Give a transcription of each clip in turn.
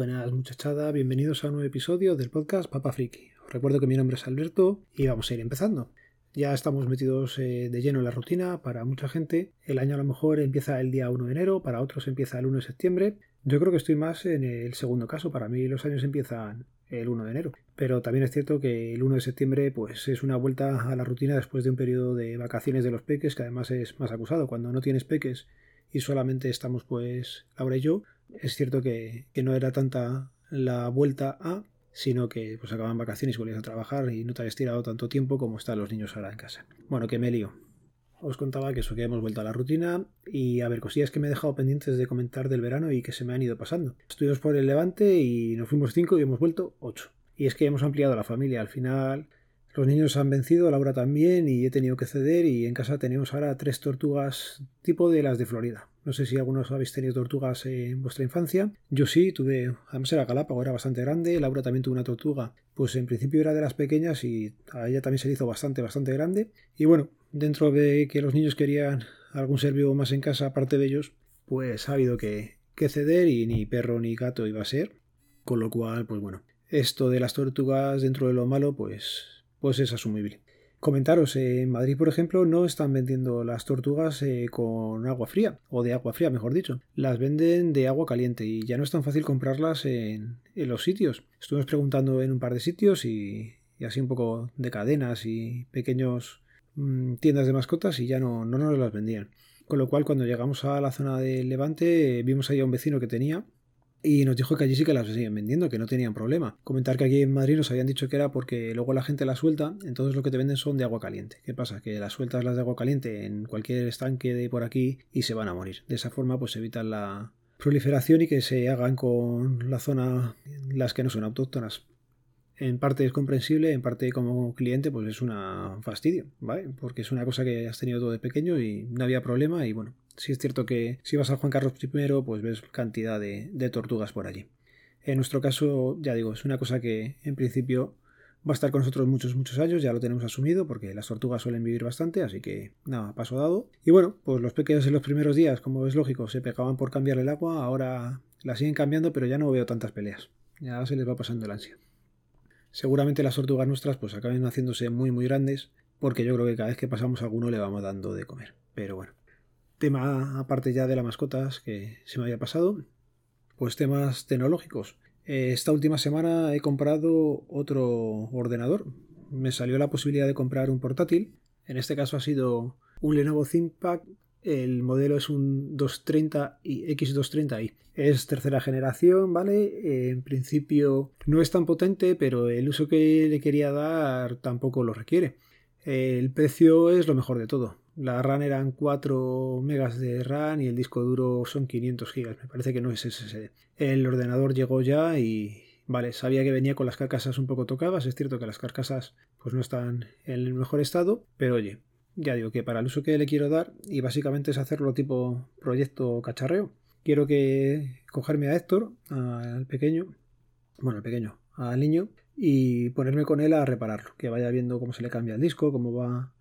Buenas muchachada, bienvenidos a un nuevo episodio del podcast Papa Friki. Os recuerdo que mi nombre es Alberto y vamos a ir empezando. Ya estamos metidos eh, de lleno en la rutina para mucha gente. El año a lo mejor empieza el día 1 de enero, para otros empieza el 1 de septiembre. Yo creo que estoy más en el segundo caso. Para mí los años empiezan el 1 de enero. Pero también es cierto que el 1 de septiembre pues es una vuelta a la rutina después de un periodo de vacaciones de los peques que además es más acusado. Cuando no tienes peques y solamente estamos pues Laura y yo, es cierto que, no era tanta la vuelta a, sino que pues acaban vacaciones y volvías a trabajar y no te habías tirado tanto tiempo como están los niños ahora en casa. Bueno, que me lío. Os contaba que eso que hemos vuelto a la rutina y a ver, cosillas que me he dejado pendientes de comentar del verano y que se me han ido pasando. Estuvimos por el Levante y nos fuimos cinco y hemos vuelto ocho. Y es que hemos ampliado la familia. Al final los niños han vencido, Laura también, y he tenido que ceder y en casa tenemos ahora tres tortugas tipo de las de Florida. No sé si algunos habéis tenido tortugas en vuestra infancia. Yo sí, tuve, además era Galápago, era bastante grande. Laura también tuvo una tortuga. Pues en principio era de las pequeñas y a ella también se le hizo bastante, bastante grande. Y bueno, dentro de que los niños querían algún ser vivo más en casa aparte de ellos, pues ha habido que, que ceder y ni perro ni gato iba a ser. Con lo cual, pues bueno, esto de las tortugas dentro de lo malo, pues, pues es asumible. Comentaros, en Madrid, por ejemplo, no están vendiendo las tortugas eh, con agua fría, o de agua fría, mejor dicho. Las venden de agua caliente y ya no es tan fácil comprarlas en, los sitios. Estuvimos preguntando en un par de sitios y, así un poco de cadenas y pequeños mm, tiendas de mascotas y ya no, no nos las vendían. Con lo cual, cuando llegamos a la zona del Levante, vimos ahí a un vecino que tenía y nos dijo que allí sí que las siguen vendiendo, que no tenían problema. Comentar que aquí en Madrid nos habían dicho que era porque luego la gente las suelta, entonces lo que te venden son de agua caliente. ¿Qué pasa? Que las sueltas las de agua caliente en cualquier estanque de por aquí y se van a morir. De esa forma pues evitan la proliferación y que se hagan con la zona las que no son autóctonas en parte es comprensible, en parte como cliente pues es una fastidio, ¿vale? Porque es una cosa que has tenido todo de pequeño y no había problema y bueno, sí es cierto que si vas a Juan Carlos I pues ves cantidad de, tortugas por allí. En nuestro caso, ya digo, es una cosa que en principio va a estar con nosotros muchos, muchos años, ya lo tenemos asumido porque las tortugas suelen vivir bastante, así que nada, paso dado. Y bueno, pues los pequeños en los primeros días, como es lógico, se pegaban por cambiar el agua, ahora la siguen cambiando, pero ya no veo tantas peleas. Ya se les va pasando el ansia. Seguramente las tortugas nuestras pues acaben haciéndose muy muy grandes porque yo creo que cada vez que pasamos alguno le vamos dando de comer. Pero bueno, tema aparte ya de las mascotas que se me había pasado, pues temas tecnológicos. Esta última semana he comprado otro ordenador. Me salió la posibilidad de comprar un portátil. En este caso ha sido un Lenovo ThinkPad el modelo es un 230 y X230i. Es tercera generación, ¿vale? En principio no es tan potente, pero el uso que le quería dar tampoco lo requiere. El precio es lo mejor de todo. La RAM eran 4 megas de RAM y el disco duro son 500 gigas. Me parece que no es SSD. El ordenador llegó ya y vale, sabía que venía con las carcasas un poco tocadas. Es cierto que las carcasas pues no están en el mejor estado, pero oye, ya digo que para el uso que le quiero dar, y básicamente es hacerlo tipo proyecto cacharreo, quiero que cogerme a Héctor, al pequeño, bueno, al pequeño, al niño, y ponerme con él a repararlo, que vaya viendo cómo se le cambia el disco, cómo va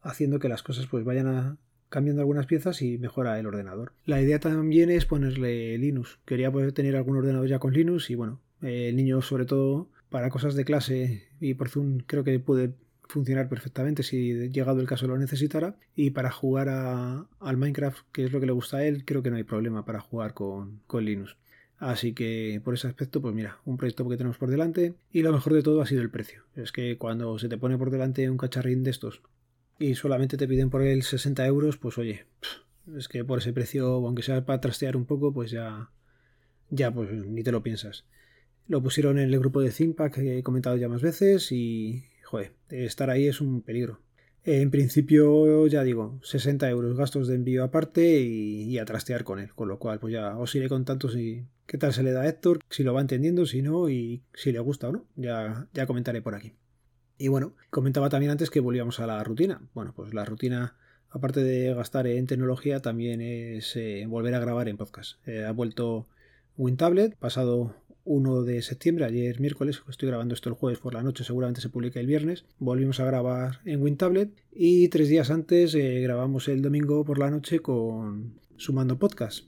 haciendo que las cosas pues vayan a, cambiando algunas piezas y mejora el ordenador. La idea también es ponerle Linux. Quería poder tener algún ordenador ya con Linux y bueno, el niño sobre todo para cosas de clase y por Zoom creo que puede funcionar perfectamente si llegado el caso lo necesitara. Y para jugar al Minecraft, que es lo que le gusta a él, creo que no hay problema para jugar con, Linux. Así que por ese aspecto, pues mira, un proyecto que tenemos por delante. Y lo mejor de todo ha sido el precio. Es que cuando se te pone por delante un cacharrín de estos y solamente te piden por él 60 euros, pues oye, es que por ese precio, aunque sea para trastear un poco, pues ya, ya pues ni te lo piensas. Lo pusieron en el grupo de Zimpack que he comentado ya más veces y, joder, estar ahí es un peligro. En principio, ya digo, 60 euros gastos de envío aparte y, a trastear con él. Con lo cual, pues ya os iré contando si qué tal se le da a Héctor, si lo va entendiendo, si no, y si le gusta o no. Ya, ya comentaré por aquí. Y bueno, comentaba también antes que volvíamos a la rutina. Bueno, pues la rutina, aparte de gastar en tecnología, también es eh, volver a grabar en podcast. Eh, ha vuelto WinTablet, pasado 1 de septiembre, ayer miércoles, estoy grabando esto el jueves por la noche, seguramente se publica el viernes, volvimos a grabar en WinTablet y tres días antes eh, grabamos el domingo por la noche con Sumando Podcast.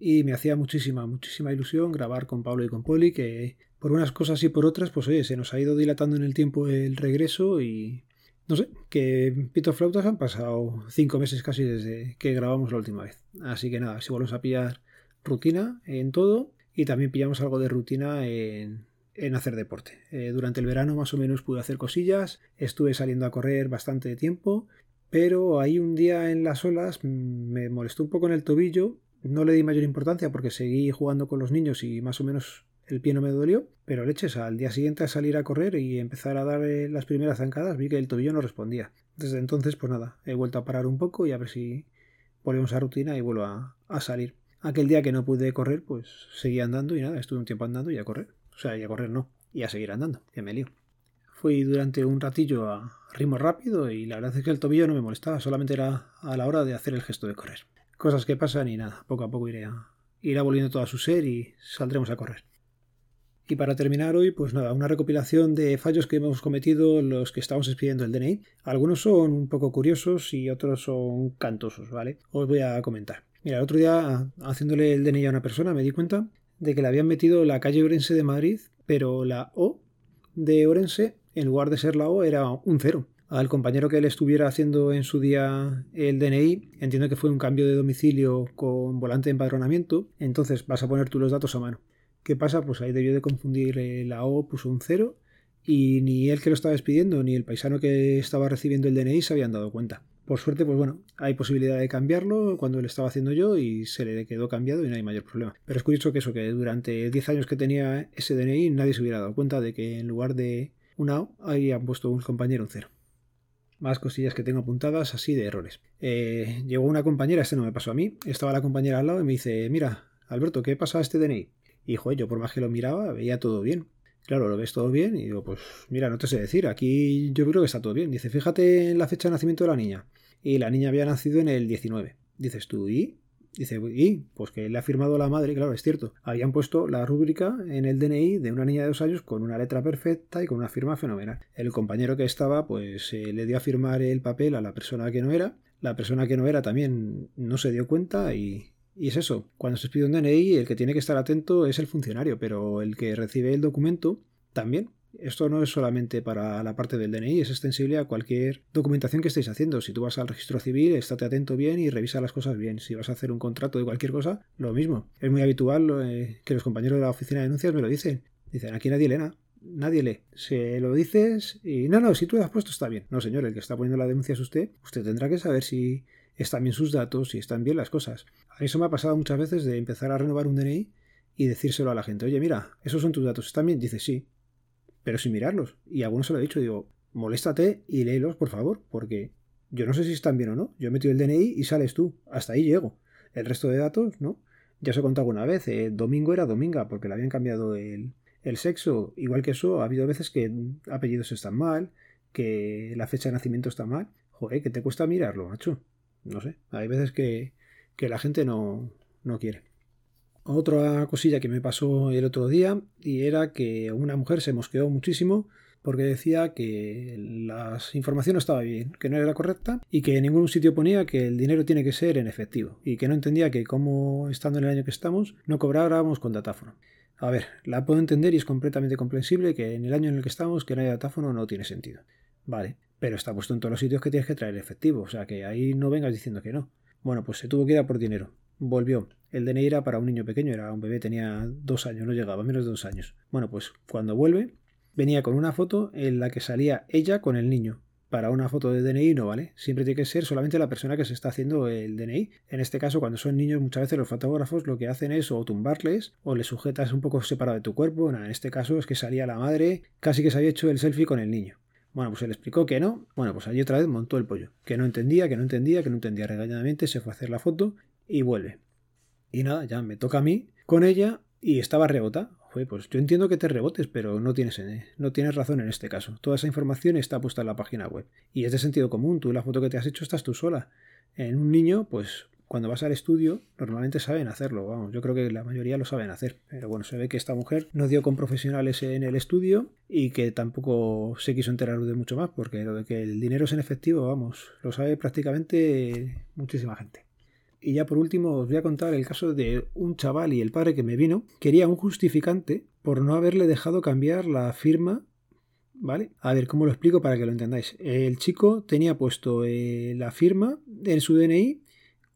y me hacía muchísima, muchísima ilusión grabar con Pablo y con Poli, que por unas cosas y por otras, pues oye, se nos ha ido dilatando en el tiempo el regreso y no sé, que Pito Flautas han pasado cinco meses casi desde que grabamos la última vez. Así que nada, si volvemos a pillar rutina en todo y también pillamos algo de rutina en, hacer deporte. Eh, durante el verano más o menos pude hacer cosillas, estuve saliendo a correr bastante tiempo, pero ahí un día en las olas me molestó un poco en el tobillo, no le di mayor importancia porque seguí jugando con los niños y más o menos el pie no me dolió, pero leches, al día siguiente a salir a correr y empezar a dar eh, las primeras zancadas vi que el tobillo no respondía. Desde entonces, pues nada, he vuelto a parar un poco y a ver si volvemos a rutina y vuelvo a salir. Aquel día que no pude correr, pues seguí andando y nada, estuve un tiempo andando y a correr. O sea, y a correr no, y a seguir andando, que me lío. Fui durante un ratillo a ritmo rápido y la verdad es que el tobillo no me molestaba, solamente era a la hora de hacer el gesto de correr. Cosas que pasan y nada, poco a poco iré a, irá volviendo todo a su ser y saldremos a correr. Y para terminar hoy, pues nada, una recopilación de fallos que hemos cometido los que estamos expidiendo el DNI. Algunos son un poco curiosos y otros son cantosos, ¿vale? Os voy a comentar. Mira, el otro día haciéndole el DNI a una persona me di cuenta de que le habían metido la calle Orense de Madrid, pero la O de Orense, en lugar de ser la O, era un cero. Al compañero que le estuviera haciendo en su día el DNI, entiendo que fue un cambio de domicilio con volante de empadronamiento, entonces vas a poner tú los datos a mano. ¿Qué pasa? Pues ahí debió de confundir eh, la O, puso un cero, y ni él que lo estaba despidiendo, ni el paisano que estaba recibiendo el DNI se habían dado cuenta. Por suerte, pues bueno, hay posibilidad de cambiarlo cuando lo estaba haciendo yo y se le quedó cambiado y no hay mayor problema. Pero es curioso que eso, que durante 10 años que tenía ese DNI nadie se hubiera dado cuenta de que en lugar de una O habían puesto un compañero un cero. Más cosillas que tengo apuntadas así de errores. Eh, llegó una compañera, este no me pasó a mí, estaba la compañera al lado y me dice, mira, Alberto, ¿qué pasa a este DNI? Y yo por más que lo miraba, veía todo bien. Claro, lo ves todo bien y digo, pues mira, no te sé decir, aquí yo creo que está todo bien. Dice, fíjate en la fecha de nacimiento de la niña. Y la niña había nacido en el 19. Dices tú, ¿y? Dice, ¿y? Pues que le ha firmado la madre, claro, es cierto. Habían puesto la rúbrica en el DNI de una niña de dos años con una letra perfecta y con una firma fenomenal. El compañero que estaba, pues eh, le dio a firmar el papel a la persona que no era. La persona que no era también no se dio cuenta y, y es eso, cuando se pide un DNI, el que tiene que estar atento es el funcionario, pero el que recibe el documento también. Esto no es solamente para la parte del DNI, es extensible a cualquier documentación que estéis haciendo. Si tú vas al registro civil, estate atento bien y revisa las cosas bien. Si vas a hacer un contrato de cualquier cosa, lo mismo. Es muy habitual eh, que los compañeros de la oficina de denuncias me lo dicen. Dicen, aquí nadie lee nada. Nadie lee. Se lo dices y no, no, si tú lo has puesto está bien. No, señor, el que está poniendo la denuncia es usted. Usted tendrá que saber si están bien sus datos y están bien las cosas. A eso me ha pasado muchas veces de empezar a renovar un DNI y decírselo a la gente, oye, mira, esos son tus datos, ¿están bien? Dice, sí, pero sin mirarlos. Y algunos se lo he dicho, digo, moléstate y léelos, por favor, porque yo no sé si están bien o no. Yo he metido el DNI y sales tú. Hasta ahí llego. El resto de datos, ¿no? Ya os he contado una vez, eh, domingo era dominga, porque le habían cambiado el, el sexo. Igual que eso, ha habido veces que apellidos están mal, que la fecha de nacimiento está mal. Joder, que te cuesta mirarlo, macho. No sé, hay veces que, que la gente no, no quiere. Otra cosilla que me pasó el otro día y era que una mujer se mosqueó muchísimo porque decía que la información no estaba bien, que no era correcta y que en ningún sitio ponía que el dinero tiene que ser en efectivo y que no entendía que como estando en el año que estamos no cobráramos con datáfono. A ver, la puedo entender y es completamente comprensible que en el año en el que estamos que no haya datáfono no tiene sentido. Vale, pero está puesto en todos los sitios que tienes que traer efectivo, o sea que ahí no vengas diciendo que no. Bueno, pues se tuvo que ir a por dinero. Volvió. El DNI era para un niño pequeño, era un bebé, tenía dos años, no llegaba, menos de dos años. Bueno, pues cuando vuelve, venía con una foto en la que salía ella con el niño. Para una foto de DNI no vale, siempre tiene que ser solamente la persona que se está haciendo el DNI. En este caso, cuando son niños, muchas veces los fotógrafos lo que hacen es o tumbarles o les sujetas un poco separado de tu cuerpo. en este caso es que salía la madre, casi que se había hecho el selfie con el niño. Bueno, pues él explicó que no. Bueno, pues allí otra vez montó el pollo. Que no entendía, que no entendía, que no entendía regañadamente. Se fue a hacer la foto y vuelve. Y nada, ya me toca a mí con ella y estaba rebota. pues yo entiendo que te rebotes, pero no tienes, eh, no tienes razón en este caso. Toda esa información está puesta en la página web. Y es de sentido común. Tú la foto que te has hecho estás tú sola. En un niño, pues cuando vas al estudio, normalmente saben hacerlo, vamos, yo creo que la mayoría lo saben hacer, pero bueno, se ve que esta mujer no dio con profesionales en el estudio y que tampoco se quiso enterar de mucho más, porque lo de que el dinero es en efectivo, vamos, lo sabe prácticamente muchísima gente. Y ya por último os voy a contar el caso de un chaval y el padre que me vino. Quería un justificante por no haberle dejado cambiar la firma. ¿Vale? A ver, ¿cómo lo explico para que lo entendáis? El chico tenía puesto eh, la firma en su DNI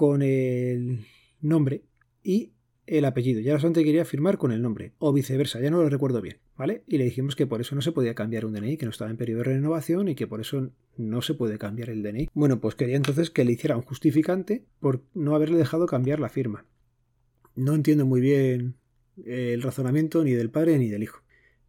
con el nombre y el apellido. Ya solamente quería firmar con el nombre, o viceversa, ya no lo recuerdo bien, ¿vale? Y le dijimos que por eso no se podía cambiar un DNI, que no estaba en periodo de renovación y que por eso no se puede cambiar el DNI. Bueno, pues quería entonces que le hiciera un justificante por no haberle dejado cambiar la firma. No entiendo muy bien el razonamiento ni del padre ni del hijo.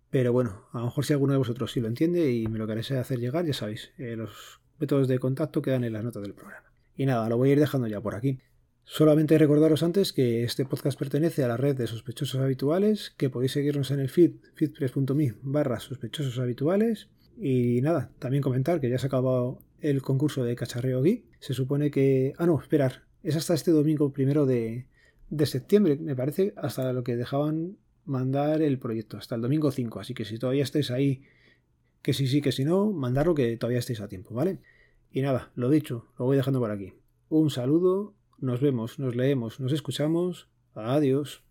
Pero bueno, a lo mejor si alguno de vosotros sí lo entiende y me lo queréis hacer llegar, ya sabéis, eh, los métodos de contacto quedan en las notas del programa. Y nada, lo voy a ir dejando ya por aquí. Solamente recordaros antes que este podcast pertenece a la red de sospechosos habituales, que podéis seguirnos en el feed, feedpress.me barra sospechosos habituales. Y nada, también comentar que ya se ha acabado el concurso de cacharreo geek. Se supone que... Ah, no, esperar. Es hasta este domingo primero de, septiembre, me parece, hasta lo que dejaban mandar el proyecto, hasta el domingo 5. Así que si todavía estáis ahí, que sí, sí, que si no, mandarlo que todavía estéis a tiempo, ¿vale? Y nada, lo dicho, lo voy dejando por aquí. Un saludo nos vemos, nos leemos, nos escuchamos. Adiós.